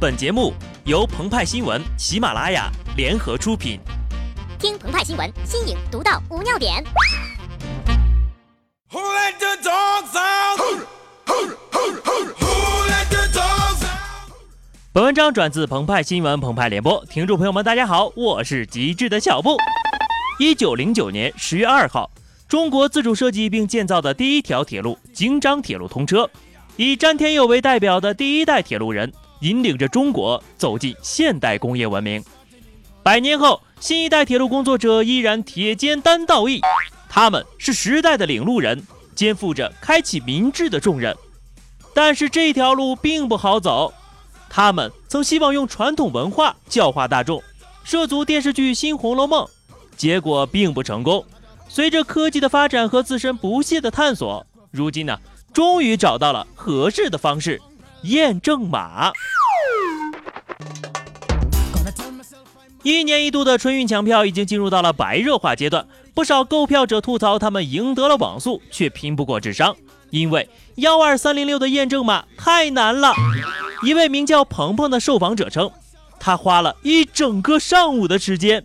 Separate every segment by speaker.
Speaker 1: 本节目由澎湃新闻、喜马拉雅联合出品。
Speaker 2: 听澎湃新闻，新颖独到，无尿点。
Speaker 1: 本文章转自澎湃新闻《澎湃联播，听众朋友们，大家好，我是极致的小布。一九零九年十月二号，中国自主设计并建造的第一条铁路京张铁路通车，以詹天佑为代表的第一代铁路人，引领着中国走进现代工业文明。百年后，新一代铁路工作者依然铁肩担道义，他们是时代的领路人，肩负着开启民智的重任。但是这条路并不好走。他们曾希望用传统文化教化大众，涉足电视剧《新红楼梦》，结果并不成功。随着科技的发展和自身不懈的探索，如今呢，终于找到了合适的方式——验证码。一年一度的春运抢票已经进入到了白热化阶段，不少购票者吐槽他们赢得了网速，却拼不过智商，因为幺二三零六的验证码太难了。一位名叫鹏鹏的受访者称，他花了一整个上午的时间，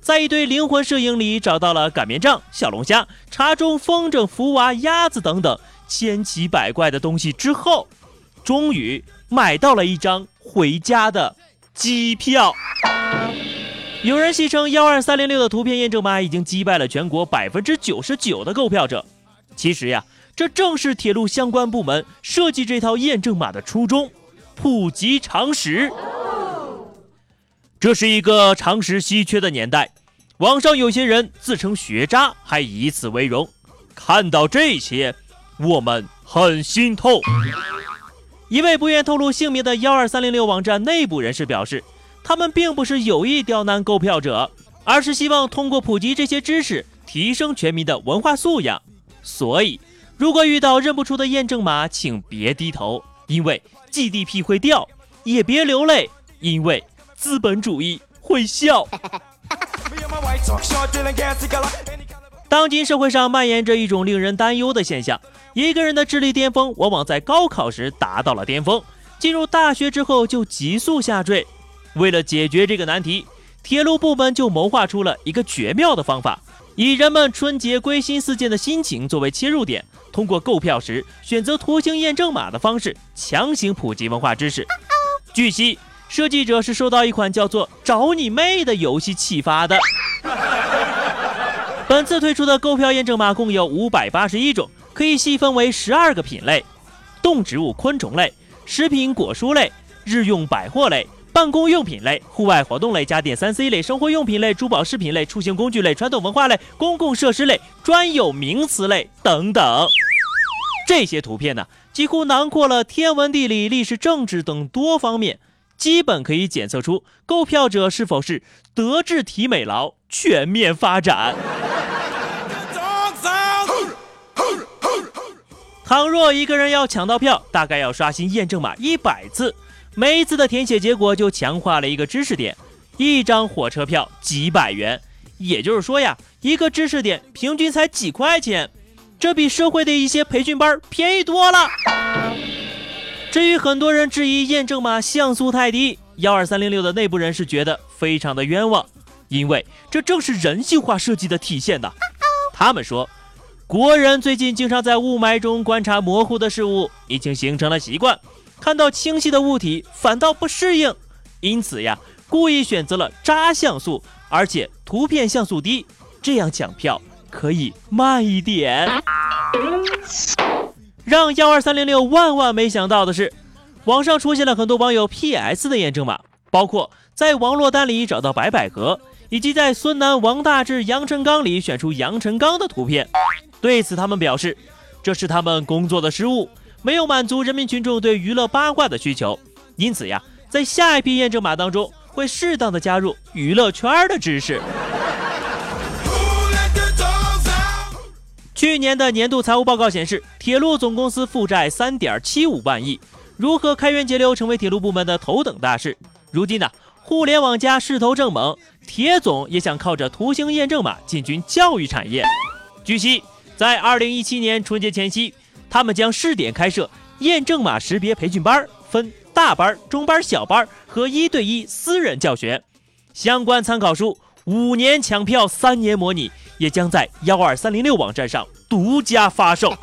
Speaker 1: 在一堆灵魂摄影里找到了擀面杖、小龙虾、茶盅、风筝、福娃、鸭子等等千奇百怪的东西之后，终于买到了一张回家的机票。有人戏称幺二三零六的图片验证码已经击败了全国百分之九十九的购票者。其实呀，这正是铁路相关部门设计这套验证码的初衷。普及常识，这是一个常识稀缺的年代。网上有些人自称学渣，还以此为荣。看到这些，我们很心痛。一位不愿透露姓名的幺二三零六网站内部人士表示，他们并不是有意刁难购票者，而是希望通过普及这些知识，提升全民的文化素养。所以，如果遇到认不出的验证码，请别低头，因为。GDP 会掉，也别流泪，因为资本主义会笑。当今社会上蔓延着一种令人担忧的现象：一个人的智力巅峰往往在高考时达到了巅峰，进入大学之后就急速下坠。为了解决这个难题，铁路部门就谋划出了一个绝妙的方法，以人们春节归心似箭的心情作为切入点。通过购票时选择图形验证码的方式，强行普及文化知识。据悉，设计者是受到一款叫做“找你妹”的游戏启发的。本次推出的购票验证码共有五百八十一种，可以细分为十二个品类：动植物、昆虫类、食品果蔬类、日用百货类、办公用品类、户外活动类、家电三 C 类、生活用品类、珠宝饰品类、出行工具类、传统文化类、公共设施类、专有名词类等等。这些图片呢，几乎囊括了天文、地理、历史、政治等多方面，基本可以检测出购票者是否是德智体美劳全面发展。倘若一个人要抢到票，大概要刷新验证码一百次，每一次的填写结果就强化了一个知识点。一张火车票几百元，也就是说呀，一个知识点平均才几块钱。这比社会的一些培训班便宜多了。至于很多人质疑验证码像素太低，幺二三零六的内部人士觉得非常的冤枉，因为这正是人性化设计的体现的。他们说，国人最近经常在雾霾中观察模糊的事物，已经形成了习惯，看到清晰的物体反倒不适应，因此呀，故意选择了渣像素，而且图片像素低，这样抢票。可以慢一点。让幺二三零六万万没想到的是，网上出现了很多网友 PS 的验证码，包括在网络单里找到白百合，以及在孙楠、王大治、杨成刚里选出杨成刚的图片。对此，他们表示，这是他们工作的失误，没有满足人民群众对娱乐八卦的需求。因此呀，在下一批验证码当中，会适当的加入娱乐圈的知识。去年的年度财务报告显示，铁路总公司负债三点七五万亿。如何开源节流成为铁路部门的头等大事。如今呢，互联网加势头正猛，铁总也想靠着图形验证码进军教育产业。据悉，在二零一七年春节前夕，他们将试点开设验证码识别培训班，分大班、中班、小班和一对一私人教学。相关参考书五年抢票，三年模拟，也将在幺二三零六网站上独家发售。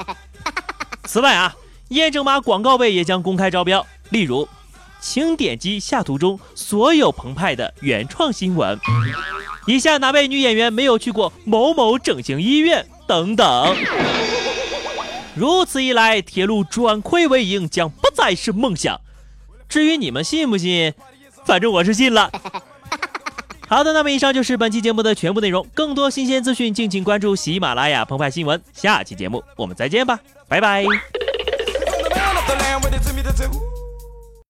Speaker 1: 此外啊，验证码广告位也将公开招标，例如，请点击下图中所有澎湃的原创新闻。以下哪位女演员没有去过某某整形医院？等等。如此一来，铁路转亏为盈将不再是梦想。至于你们信不信，反正我是信了。好的，那么以上就是本期节目的全部内容。更多新鲜资讯，敬请关注喜马拉雅澎湃新闻。下期节目我们再见吧，拜拜。